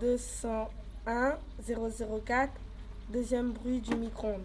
201 004. Deuxième bruit du micro-ondes.